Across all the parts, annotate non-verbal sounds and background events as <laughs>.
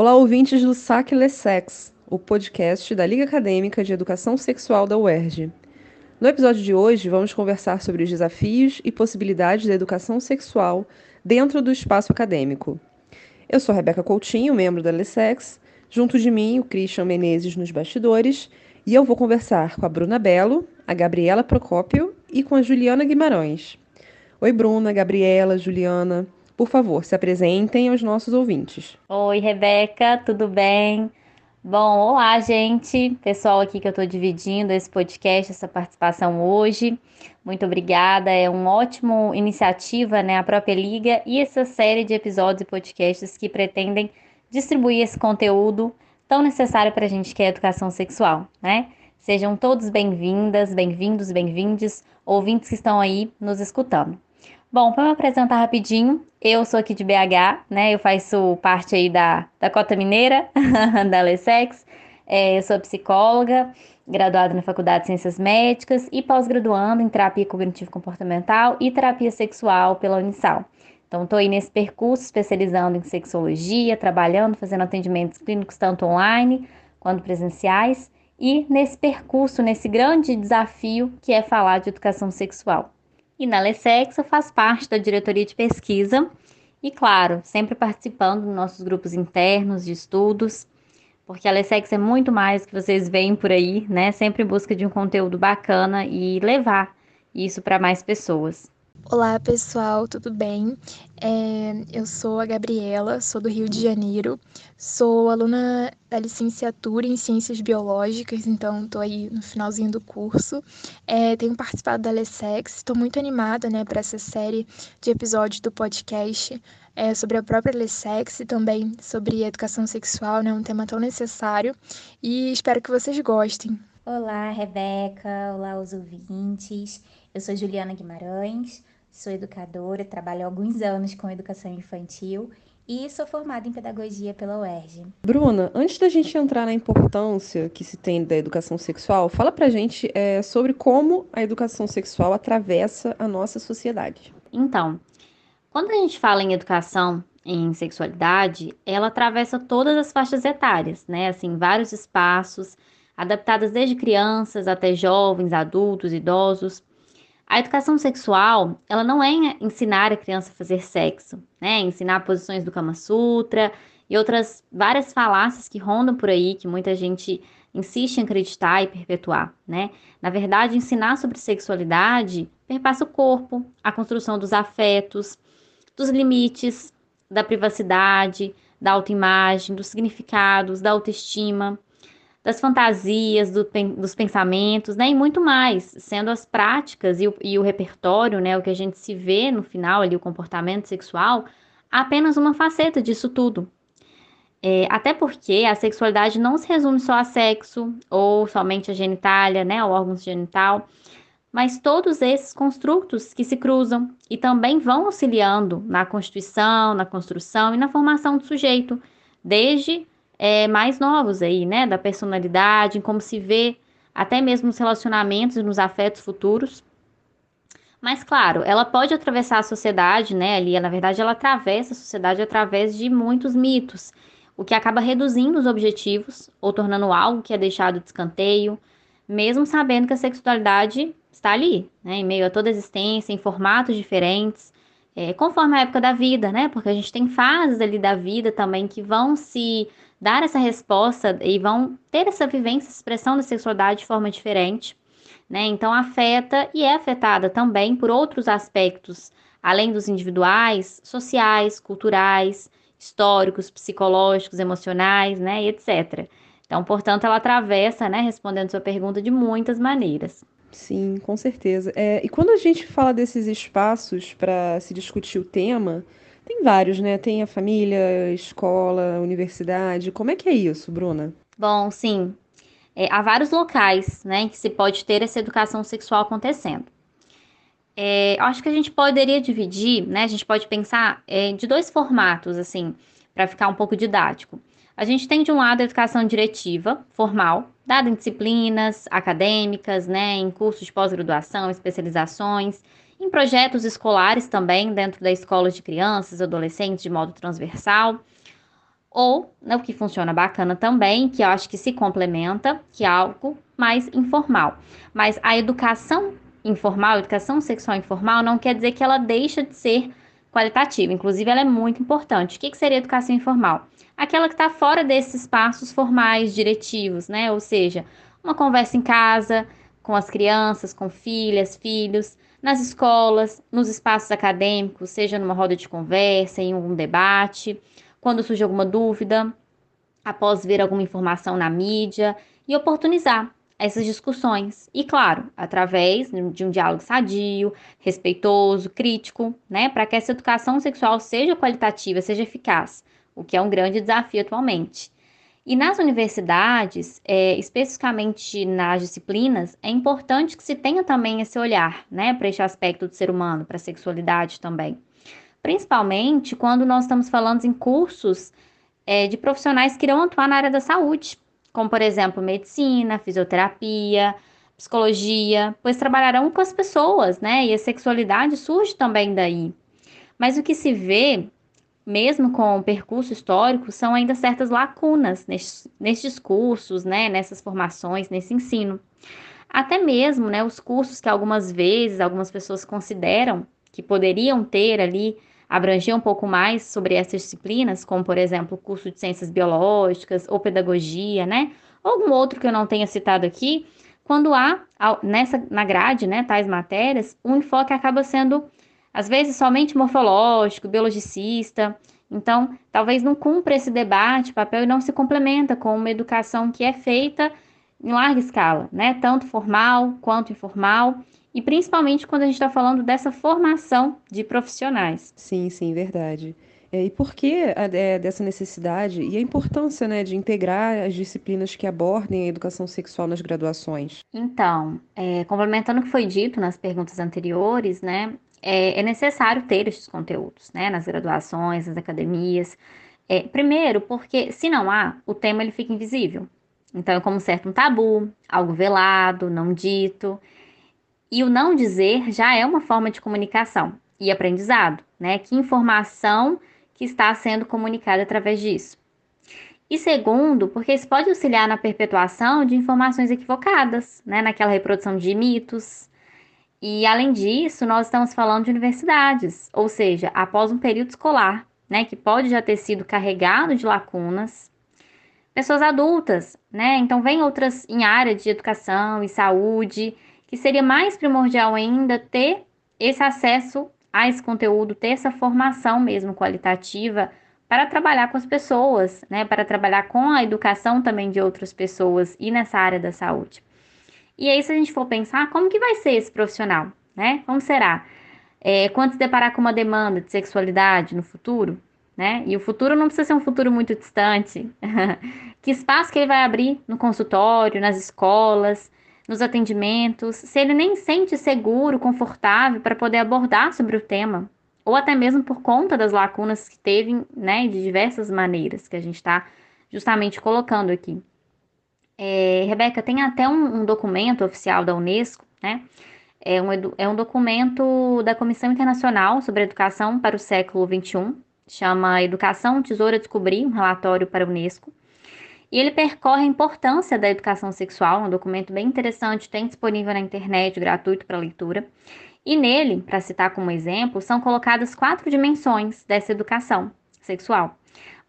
Olá, ouvintes do Saque Lessex, o podcast da Liga Acadêmica de Educação Sexual da UERJ. No episódio de hoje, vamos conversar sobre os desafios e possibilidades da educação sexual dentro do espaço acadêmico. Eu sou Rebeca Coutinho, membro da Lessex, junto de mim o Christian Menezes nos bastidores, e eu vou conversar com a Bruna Belo, a Gabriela Procópio e com a Juliana Guimarães. Oi, Bruna, Gabriela, Juliana. Por favor, se apresentem aos nossos ouvintes. Oi, Rebeca, tudo bem? Bom, olá, gente. Pessoal aqui que eu estou dividindo esse podcast, essa participação hoje. Muito obrigada. É uma ótima iniciativa, né? A própria Liga e essa série de episódios e podcasts que pretendem distribuir esse conteúdo tão necessário para a gente que é a educação sexual, né? Sejam todos bem-vindas, bem-vindos, bem-vindes, ouvintes que estão aí nos escutando. Bom, para me apresentar rapidinho, eu sou aqui de BH, né? Eu faço parte aí da, da Cota Mineira, <laughs> da Lessex. É, eu sou psicóloga, graduada na Faculdade de Ciências Médicas e pós-graduando em terapia cognitivo-comportamental e terapia sexual pela Unisal. Então, estou aí nesse percurso especializando em sexologia, trabalhando, fazendo atendimentos clínicos tanto online quanto presenciais e nesse percurso, nesse grande desafio que é falar de educação sexual. E na Lessex eu faço parte da diretoria de pesquisa e, claro, sempre participando dos nossos grupos internos de estudos, porque a Lessex é muito mais que vocês veem por aí, né? Sempre em busca de um conteúdo bacana e levar isso para mais pessoas. Olá pessoal, tudo bem? É, eu sou a Gabriela, sou do Rio de Janeiro, sou aluna da licenciatura em Ciências Biológicas, então estou aí no finalzinho do curso. É, tenho participado da LESEX, estou muito animada né, para essa série de episódios do podcast é, sobre a própria LESEX e também sobre educação sexual, né, um tema tão necessário, e espero que vocês gostem. Olá, Rebeca, olá os ouvintes. Eu sou Juliana Guimarães, sou educadora, trabalho há alguns anos com educação infantil e sou formada em pedagogia pela UERJ. Bruna, antes da gente entrar na importância que se tem da educação sexual, fala pra gente é, sobre como a educação sexual atravessa a nossa sociedade. Então, quando a gente fala em educação em sexualidade, ela atravessa todas as faixas etárias, né? Assim, vários espaços, adaptadas desde crianças até jovens, adultos, idosos. A educação sexual, ela não é ensinar a criança a fazer sexo, né? Ensinar posições do Kama Sutra e outras várias falácias que rondam por aí, que muita gente insiste em acreditar e perpetuar, né? Na verdade, ensinar sobre sexualidade perpassa o corpo, a construção dos afetos, dos limites, da privacidade, da autoimagem, dos significados, da autoestima, das fantasias, do, dos pensamentos, né, e muito mais, sendo as práticas e o, e o repertório, né, o que a gente se vê no final ali, o comportamento sexual, apenas uma faceta disso tudo. É, até porque a sexualidade não se resume só a sexo, ou somente a genitália, né, o órgão genital, mas todos esses construtos que se cruzam e também vão auxiliando na constituição, na construção e na formação do sujeito, desde é, mais novos aí, né? Da personalidade, em como se vê até mesmo nos relacionamentos e nos afetos futuros. Mas, claro, ela pode atravessar a sociedade, né? Ali, na verdade, ela atravessa a sociedade através de muitos mitos, o que acaba reduzindo os objetivos ou tornando algo que é deixado de escanteio, mesmo sabendo que a sexualidade está ali, né? Em meio a toda a existência, em formatos diferentes, é, conforme a época da vida, né? Porque a gente tem fases ali da vida também que vão se dar essa resposta e vão ter essa vivência, expressão da sexualidade de forma diferente, né? Então afeta e é afetada também por outros aspectos, além dos individuais, sociais, culturais, históricos, psicológicos, emocionais, né, e etc. Então, portanto, ela atravessa, né, respondendo sua pergunta de muitas maneiras. Sim, com certeza. É, e quando a gente fala desses espaços para se discutir o tema, tem vários, né? Tem a família, escola, universidade. Como é que é isso, Bruna? Bom, sim. É, há vários locais, né, que se pode ter essa educação sexual acontecendo. É, acho que a gente poderia dividir, né? A gente pode pensar é, de dois formatos, assim, para ficar um pouco didático. A gente tem de um lado a educação diretiva, formal, dada em disciplinas acadêmicas, né, em cursos de pós-graduação, especializações, em projetos escolares também, dentro da escola de crianças, adolescentes, de modo transversal. ou né, o que funciona bacana também, que eu acho que se complementa, que é algo mais informal. Mas a educação informal, a educação sexual informal, não quer dizer que ela deixa de ser qualitativa. Inclusive, ela é muito importante. O que, que seria educação informal? Aquela que está fora desses espaços formais, diretivos, né? Ou seja, uma conversa em casa, com as crianças, com filhas, filhos, nas escolas, nos espaços acadêmicos, seja numa roda de conversa, em um debate, quando surge alguma dúvida, após ver alguma informação na mídia, e oportunizar essas discussões. E, claro, através de um diálogo sadio, respeitoso, crítico, né? Para que essa educação sexual seja qualitativa, seja eficaz, o que é um grande desafio atualmente. E nas universidades, é, especificamente nas disciplinas, é importante que se tenha também esse olhar, né, para este aspecto do ser humano, para a sexualidade também. Principalmente quando nós estamos falando em cursos é, de profissionais que irão atuar na área da saúde, como por exemplo medicina, fisioterapia, psicologia, pois trabalharão com as pessoas, né? E a sexualidade surge também daí. Mas o que se vê, mesmo com o percurso histórico, são ainda certas lacunas nesses, nesses cursos, né? Nessas formações, nesse ensino. Até mesmo, né? Os cursos que algumas vezes algumas pessoas consideram que poderiam ter ali abranger um pouco mais sobre essas disciplinas, como por exemplo o curso de ciências biológicas ou pedagogia, né? Ou algum outro que eu não tenha citado aqui, quando há nessa na grade, né, tais matérias, o enfoque acaba sendo às vezes somente morfológico, biologicista. Então, talvez não cumpra esse debate, papel e não se complementa com uma educação que é feita em larga escala, né? Tanto formal quanto informal e principalmente quando a gente está falando dessa formação de profissionais. Sim, sim, verdade. É, e por que é, dessa necessidade e a importância né, de integrar as disciplinas que abordem a educação sexual nas graduações? Então, é, complementando o que foi dito nas perguntas anteriores, né, é, é necessário ter esses conteúdos né, nas graduações, nas academias. É, primeiro, porque se não há, o tema ele fica invisível. Então, é como certo um tabu, algo velado, não dito. E o não dizer já é uma forma de comunicação e aprendizado, né? Que informação que está sendo comunicada através disso. E segundo, porque isso pode auxiliar na perpetuação de informações equivocadas, né? Naquela reprodução de mitos. E além disso, nós estamos falando de universidades, ou seja, após um período escolar, né? Que pode já ter sido carregado de lacunas. Pessoas adultas, né? Então, vem outras em área de educação e saúde que seria mais primordial ainda ter esse acesso a esse conteúdo, ter essa formação mesmo qualitativa para trabalhar com as pessoas, né, para trabalhar com a educação também de outras pessoas e nessa área da saúde. E aí, se a gente for pensar, como que vai ser esse profissional, né? Como será? É, quando se deparar com uma demanda de sexualidade no futuro, né? E o futuro não precisa ser um futuro muito distante. <laughs> que espaço que ele vai abrir no consultório, nas escolas, nos atendimentos, se ele nem sente seguro, confortável para poder abordar sobre o tema, ou até mesmo por conta das lacunas que teve, né, de diversas maneiras que a gente está justamente colocando aqui. É, Rebeca, tem até um, um, documento oficial da Unesco, né? É um, é um documento da Comissão Internacional sobre Educação para o Século XXI, chama Educação, Tesoura Descobrir, um relatório para a Unesco. E ele percorre a importância da educação sexual, um documento bem interessante, tem disponível na internet, gratuito para leitura. E nele, para citar como exemplo, são colocadas quatro dimensões dessa educação sexual: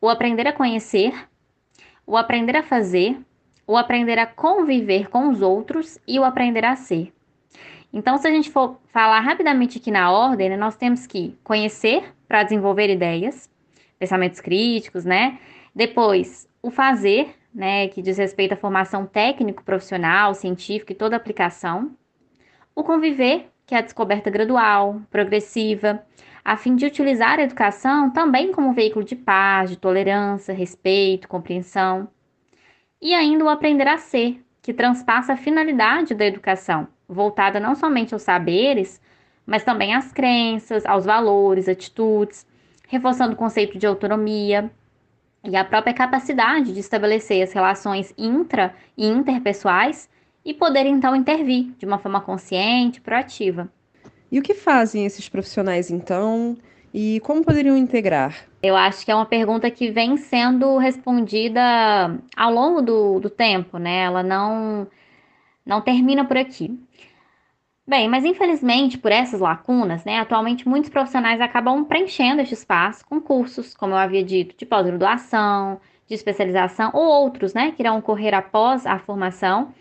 o aprender a conhecer, o aprender a fazer, o aprender a conviver com os outros e o aprender a ser. Então, se a gente for falar rapidamente aqui na ordem, né, nós temos que conhecer para desenvolver ideias, pensamentos críticos, né? Depois, o fazer, né, que diz respeito à formação técnico, profissional, científica e toda aplicação. O conviver, que é a descoberta gradual, progressiva, a fim de utilizar a educação também como veículo de paz, de tolerância, respeito, compreensão. E ainda o aprender a ser, que transpassa a finalidade da educação, voltada não somente aos saberes, mas também às crenças, aos valores, atitudes, reforçando o conceito de autonomia, e a própria capacidade de estabelecer as relações intra e interpessoais e poder então intervir de uma forma consciente, proativa. E o que fazem esses profissionais então? E como poderiam integrar? Eu acho que é uma pergunta que vem sendo respondida ao longo do, do tempo, né? Ela não, não termina por aqui. Bem, mas infelizmente, por essas lacunas, né, atualmente muitos profissionais acabam preenchendo este espaço com cursos, como eu havia dito, de pós-graduação, de especialização ou outros, né, que irão ocorrer após a formação,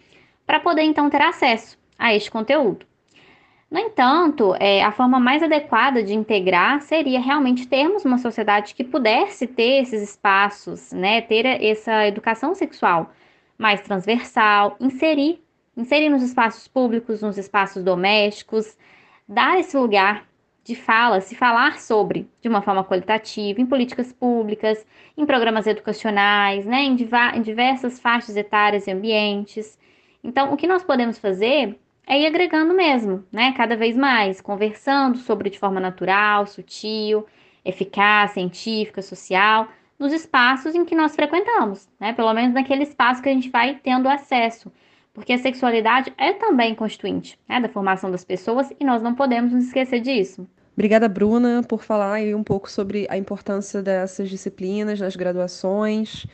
para poder então ter acesso a este conteúdo. No entanto, é, a forma mais adequada de integrar seria realmente termos uma sociedade que pudesse ter esses espaços, né, ter essa educação sexual mais transversal, inserir inserir nos espaços públicos, nos espaços domésticos, dar esse lugar de fala, se falar sobre de uma forma qualitativa, em políticas públicas, em programas educacionais, né, em, em diversas faixas etárias e ambientes. Então, o que nós podemos fazer é ir agregando mesmo, né, cada vez mais, conversando sobre de forma natural, sutil, eficaz, científica, social, nos espaços em que nós frequentamos, né, pelo menos naquele espaço que a gente vai tendo acesso porque a sexualidade é também constituinte né, da formação das pessoas e nós não podemos nos esquecer disso. Obrigada, Bruna, por falar aí um pouco sobre a importância dessas disciplinas nas graduações.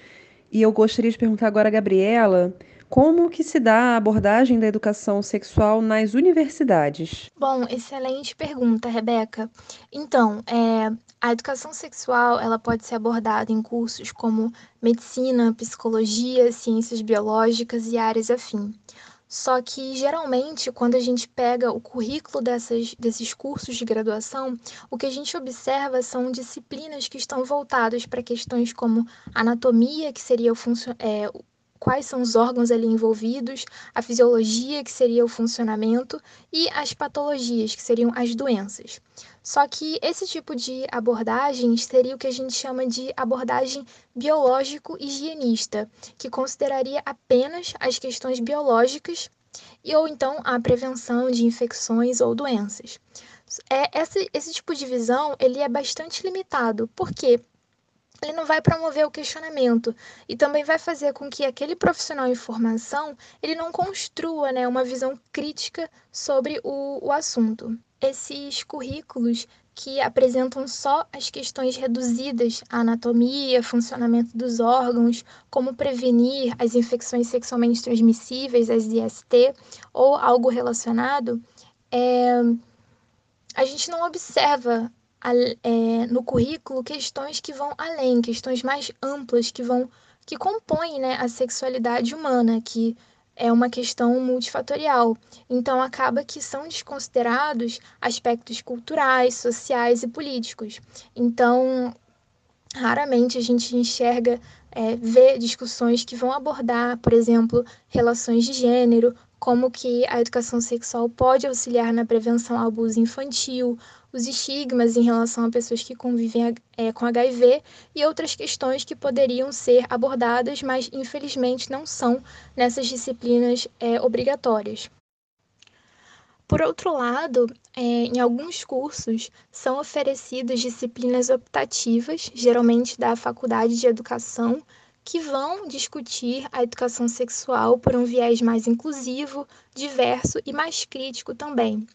E eu gostaria de perguntar agora a Gabriela como que se dá a abordagem da educação sexual nas universidades? Bom, excelente pergunta, Rebeca. Então, é, a educação sexual ela pode ser abordada em cursos como medicina, psicologia, ciências biológicas e áreas afim. Só que, geralmente, quando a gente pega o currículo dessas, desses cursos de graduação, o que a gente observa são disciplinas que estão voltadas para questões como anatomia, que seria o, é, quais são os órgãos ali envolvidos, a fisiologia, que seria o funcionamento, e as patologias, que seriam as doenças. Só que esse tipo de abordagem seria o que a gente chama de abordagem biológico-higienista, que consideraria apenas as questões biológicas e ou então a prevenção de infecções ou doenças. É, esse, esse tipo de visão ele é bastante limitado, porque ele não vai promover o questionamento e também vai fazer com que aquele profissional em formação ele não construa né, uma visão crítica sobre o, o assunto. Esses currículos que apresentam só as questões reduzidas à anatomia, funcionamento dos órgãos, como prevenir as infecções sexualmente transmissíveis, as IST, ou algo relacionado, é... a gente não observa é, no currículo questões que vão além, questões mais amplas que vão que compõem né, a sexualidade humana, que é uma questão multifatorial. Então acaba que são desconsiderados aspectos culturais, sociais e políticos. Então raramente a gente enxerga, é, vê discussões que vão abordar, por exemplo, relações de gênero, como que a educação sexual pode auxiliar na prevenção ao abuso infantil, os estigmas em relação a pessoas que convivem é, com HIV e outras questões que poderiam ser abordadas, mas infelizmente não são nessas disciplinas é, obrigatórias. Por outro lado, é, em alguns cursos são oferecidas disciplinas optativas, geralmente da Faculdade de Educação, que vão discutir a educação sexual por um viés mais inclusivo, diverso e mais crítico também.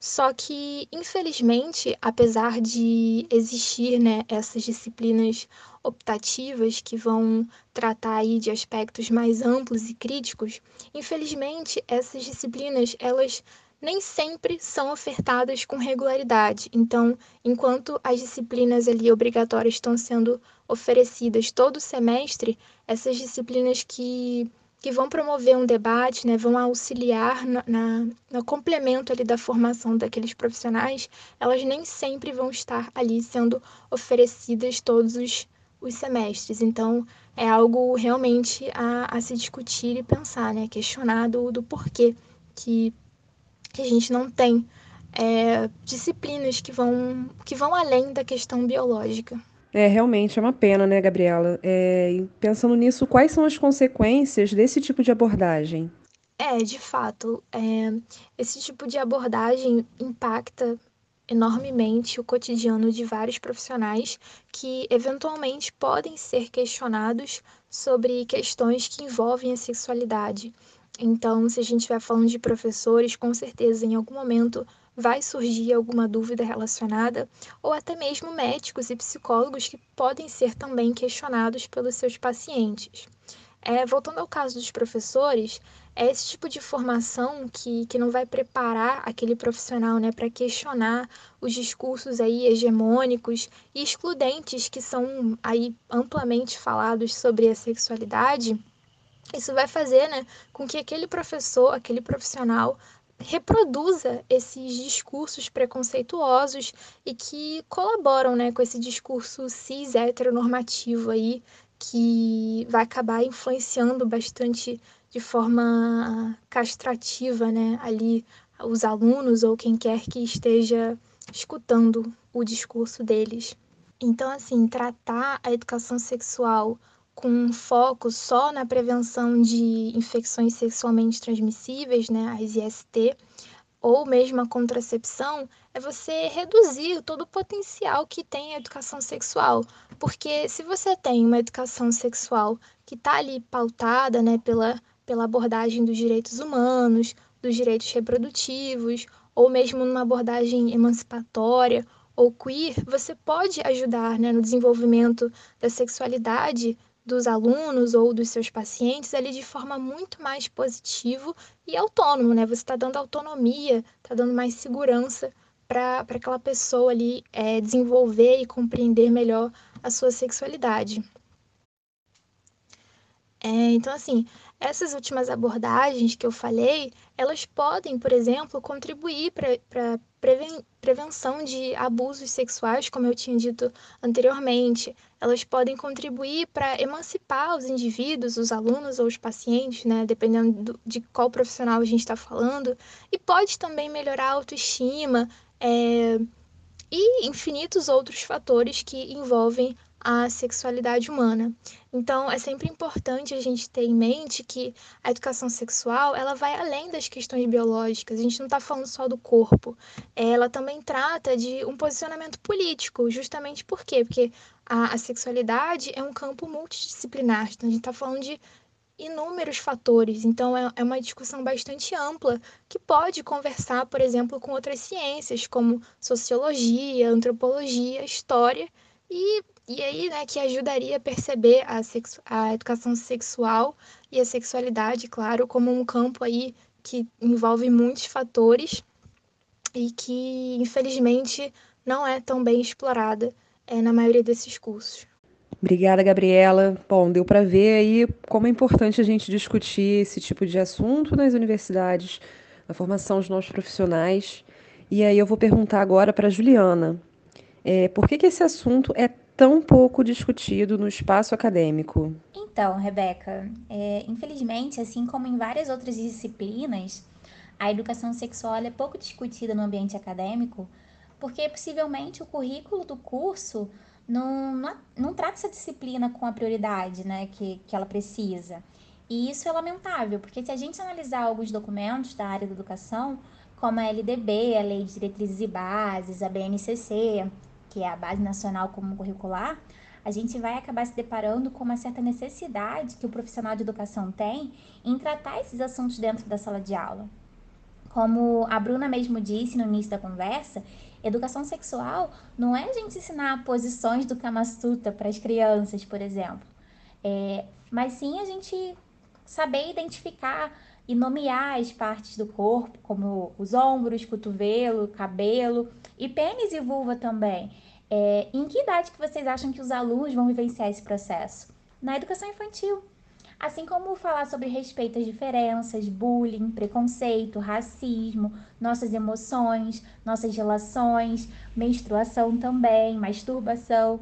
Só que, infelizmente, apesar de existir né, essas disciplinas optativas que vão tratar aí de aspectos mais amplos e críticos, infelizmente essas disciplinas elas nem sempre são ofertadas com regularidade. Então, enquanto as disciplinas ali obrigatórias estão sendo oferecidas todo semestre, essas disciplinas que que vão promover um debate, né, vão auxiliar na, na, no complemento ali da formação daqueles profissionais, elas nem sempre vão estar ali sendo oferecidas todos os, os semestres. Então, é algo realmente a, a se discutir e pensar, né, questionar do, do porquê que, que a gente não tem é, disciplinas que vão, que vão além da questão biológica. É, realmente é uma pena, né, Gabriela? É, pensando nisso, quais são as consequências desse tipo de abordagem? É, de fato, é, esse tipo de abordagem impacta enormemente o cotidiano de vários profissionais que eventualmente podem ser questionados sobre questões que envolvem a sexualidade. Então, se a gente estiver falando de professores, com certeza em algum momento vai surgir alguma dúvida relacionada, ou até mesmo médicos e psicólogos que podem ser também questionados pelos seus pacientes. É, voltando ao caso dos professores, é esse tipo de formação que, que não vai preparar aquele profissional né, para questionar os discursos aí hegemônicos e excludentes que são aí amplamente falados sobre a sexualidade. Isso vai fazer né, com que aquele professor, aquele profissional, reproduza esses discursos preconceituosos e que colaboram né, com esse discurso cis heteronormativo aí, que vai acabar influenciando bastante de forma castrativa né, ali os alunos ou quem quer que esteja escutando o discurso deles. Então, assim, tratar a educação sexual com foco só na prevenção de infecções sexualmente transmissíveis, né, as IST, ou mesmo a contracepção, é você reduzir todo o potencial que tem a educação sexual. Porque se você tem uma educação sexual que está ali pautada né, pela, pela abordagem dos direitos humanos, dos direitos reprodutivos, ou mesmo numa abordagem emancipatória ou queer, você pode ajudar né, no desenvolvimento da sexualidade dos alunos ou dos seus pacientes ali de forma muito mais positiva e autônomo, né? Você está dando autonomia, está dando mais segurança para aquela pessoa ali é, desenvolver e compreender melhor a sua sexualidade. É, então, assim, essas últimas abordagens que eu falei, elas podem, por exemplo, contribuir para preven prevenção de abusos sexuais, como eu tinha dito anteriormente. Elas podem contribuir para emancipar os indivíduos, os alunos ou os pacientes, né, dependendo do, de qual profissional a gente está falando, e pode também melhorar a autoestima é, e infinitos outros fatores que envolvem a sexualidade humana. Então, é sempre importante a gente ter em mente que a educação sexual ela vai além das questões biológicas. A gente não está falando só do corpo. Ela também trata de um posicionamento político, justamente por quê? Porque a, a sexualidade é um campo multidisciplinar. Então, a gente está falando de inúmeros fatores. Então, é, é uma discussão bastante ampla que pode conversar, por exemplo, com outras ciências, como sociologia, antropologia, história e e aí, né, que ajudaria a perceber a, a educação sexual e a sexualidade, claro, como um campo aí que envolve muitos fatores e que, infelizmente, não é tão bem explorada é, na maioria desses cursos. Obrigada, Gabriela. Bom, deu para ver aí como é importante a gente discutir esse tipo de assunto nas universidades, na formação dos nossos profissionais. E aí eu vou perguntar agora para a Juliana. É, por que, que esse assunto é tão pouco discutido no espaço acadêmico? Então, Rebeca, é, infelizmente, assim como em várias outras disciplinas, a educação sexual é pouco discutida no ambiente acadêmico, porque possivelmente o currículo do curso não, não, não trata essa disciplina com a prioridade né, que, que ela precisa. E isso é lamentável, porque se a gente analisar alguns documentos da área da educação, como a LDB, a Lei de Diretrizes e Bases, a BNCC, que é a Base Nacional Comum Curricular, a gente vai acabar se deparando com uma certa necessidade que o profissional de educação tem em tratar esses assuntos dentro da sala de aula. Como a Bruna mesmo disse no início da conversa, educação sexual não é a gente ensinar posições do Kama Sutra para as crianças, por exemplo, é, mas sim a gente saber identificar e nomear as partes do corpo, como os ombros, cotovelo, cabelo e pênis e vulva também. É, em que idade que vocês acham que os alunos vão vivenciar esse processo? Na educação infantil. Assim como falar sobre respeito às diferenças, bullying, preconceito, racismo, nossas emoções, nossas relações, menstruação também, masturbação.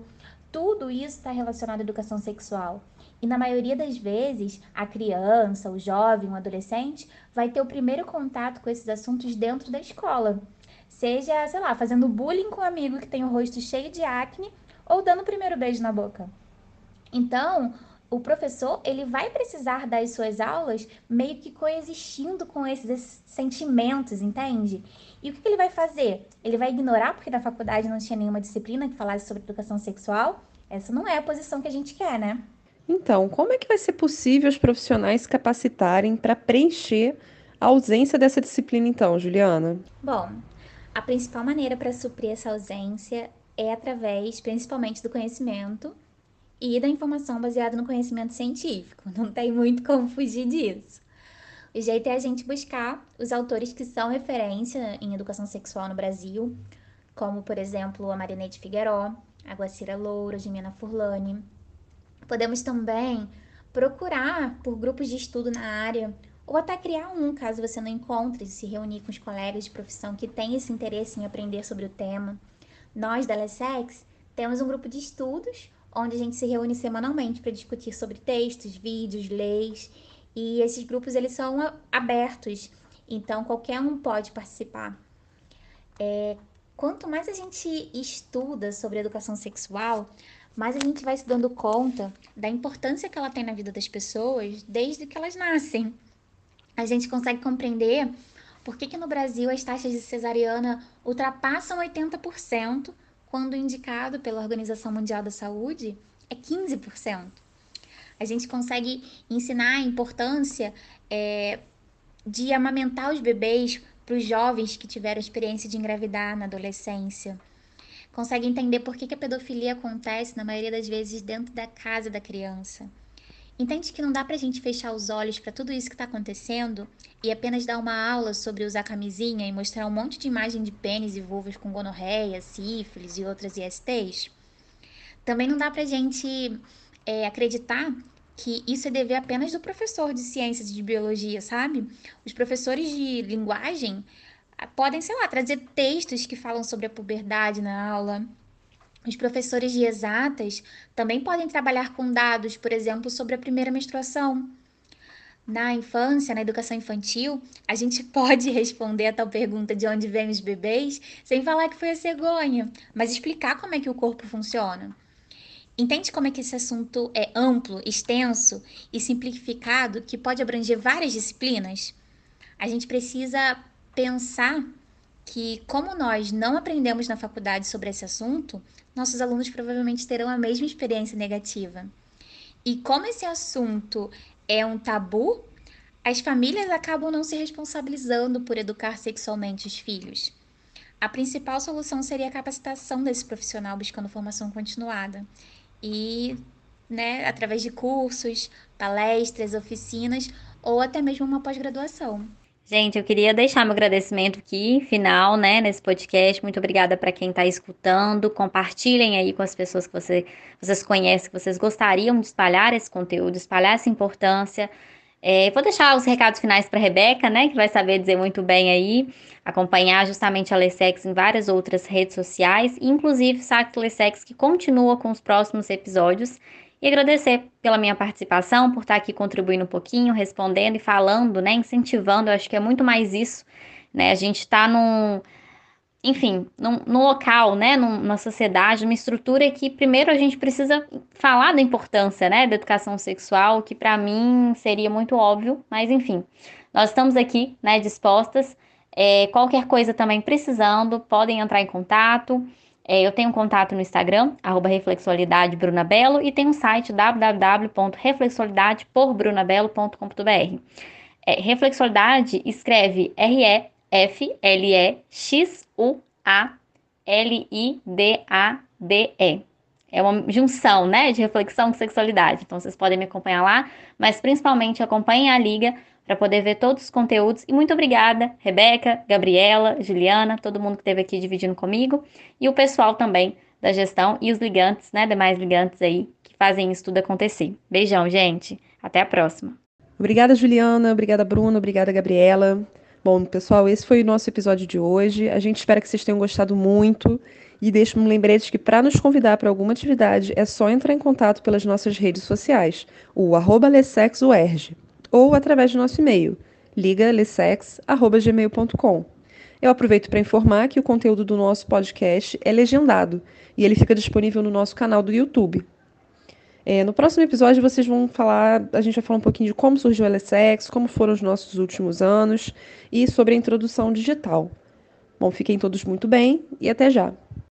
Tudo isso está relacionado à educação sexual. E na maioria das vezes, a criança, o jovem, o adolescente vai ter o primeiro contato com esses assuntos dentro da escola. Seja, sei lá, fazendo bullying com um amigo que tem o rosto cheio de acne ou dando o primeiro beijo na boca. Então, o professor ele vai precisar das suas aulas meio que coexistindo com esses sentimentos, entende? E o que ele vai fazer? Ele vai ignorar porque na faculdade não tinha nenhuma disciplina que falasse sobre educação sexual? Essa não é a posição que a gente quer, né? Então, como é que vai ser possível os profissionais capacitarem para preencher a ausência dessa disciplina, então, Juliana? Bom, A principal maneira para suprir essa ausência é através, principalmente, do conhecimento e da informação baseada no conhecimento científico. <laughs> Não tem muito como fugir disso. O jeito é a gente buscar os autores que são referência em educação sexual no Brasil, como, por exemplo, a Marinete Figueiró, a Guacira Loura, Jimena Furlani. Podemos também procurar por grupos de estudo na área ou até criar um, caso você não encontre, se reunir com os colegas de profissão que têm esse interesse em aprender sobre o tema. Nós, da LSEX, temos um grupo de estudos onde a gente se reúne semanalmente para discutir sobre textos, vídeos, leis, e esses grupos eles são abertos, então qualquer um pode participar. É, quanto mais a gente estuda sobre educação sexual, mais a gente vai se dando conta da importância que ela tem na vida das pessoas desde que elas nascem a gente consegue compreender por que, que no Brasil as taxas de cesariana ultrapassam 80%, quando indicado pela Organização Mundial da Saúde é 15%. A gente consegue ensinar a importância é, de amamentar os bebês para os jovens que tiveram experiência de engravidar na adolescência. Consegue entender por que, que a pedofilia acontece, na maioria das vezes, dentro da casa da criança. Entende que não dá pra gente fechar os olhos para tudo isso que tá acontecendo e apenas dar uma aula sobre usar camisinha e mostrar um monte de imagem de pênis e vulvas com gonorreia, sífilis e outras ISTs? Também não dá pra gente é, acreditar que isso é dever apenas do professor de ciências de biologia, sabe? Os professores de linguagem podem, sei lá, trazer textos que falam sobre a puberdade na aula, os professores de exatas também podem trabalhar com dados, por exemplo, sobre a primeira menstruação. Na infância, na educação infantil, a gente <laughs> pode responder a tal pergunta de onde vêm os bebês sem falar que foi a cegonha, mas explicar como é que o corpo funciona. Entende como é que esse assunto é amplo, extenso e simplificado que pode abranger várias disciplinas? A gente precisa pensar que, como nós não aprendemos na faculdade sobre esse assunto, nossos alunos provavelmente terão a mesma experiência negativa. E como esse assunto é um tabu, as famílias acabam não se responsabilizando por educar sexualmente os filhos. A principal solução seria a capacitação desse profissional buscando formação continuada e, né, através de cursos, palestras, oficinas ou até mesmo uma pós-graduação. Gente, eu queria deixar meu agradecimento aqui, final, né, nesse podcast. Muito obrigada para quem está escutando. Compartilhem aí com as pessoas que você, vocês conhecem, que vocês gostariam de espalhar esse conteúdo, espalhar essa importância. É, vou deixar os recados finais para Rebeca, né, que vai saber dizer muito bem aí, acompanhar justamente a Lessex em várias outras redes sociais, inclusive Sax Lessex, que continua com os próximos episódios. E agradecer pela minha participação, por estar aqui contribuindo um pouquinho, respondendo e falando, né, incentivando, eu acho que é muito mais isso, né, a gente está num, enfim, num, local, né, numa sociedade, numa estrutura que primeiro a gente precisa falar da importância, né, da educação sexual, que para mim seria muito óbvio, mas enfim, nós estamos aqui, né, dispostas, é, qualquer coisa também precisando, podem entrar em contato, é, eu tenho um contato no Instagram, arroba e tem um site www.reflexualidadeporbrunabelo.com.br. É, reflexualidade escreve R-E-F-L-E-X-U-A-L-I-D-A-D-E. É uma junção, né, de reflexão com sexualidade. Então, vocês podem me acompanhar lá, mas principalmente acompanhem a Liga para poder ver todos os conteúdos. E muito obrigada, Rebeca, Gabriela, Juliana, todo mundo que esteve aqui dividindo comigo e o pessoal também da gestão e os ligantes, né, demais ligantes aí que fazem isso tudo acontecer. Beijão, gente. Até a próxima. Obrigada, Juliana. Obrigada, Bruno. Obrigada, Gabriela. Bom, pessoal, esse foi o nosso episódio de hoje. A gente espera que vocês tenham gostado muito. E deixo um lembrete que para nos convidar para alguma atividade é só entrar em contato pelas nossas redes sociais, o arroba ou através do nosso e-mail, ligalessex.gmail.com. Eu aproveito para informar que o conteúdo do nosso podcast é legendado e ele fica disponível no nosso canal do YouTube. É, no próximo episódio vocês vão falar, a gente vai falar um pouquinho de como surgiu o LSX, como foram os nossos últimos anos e sobre a introdução digital. Bom, fiquem todos muito bem e até já!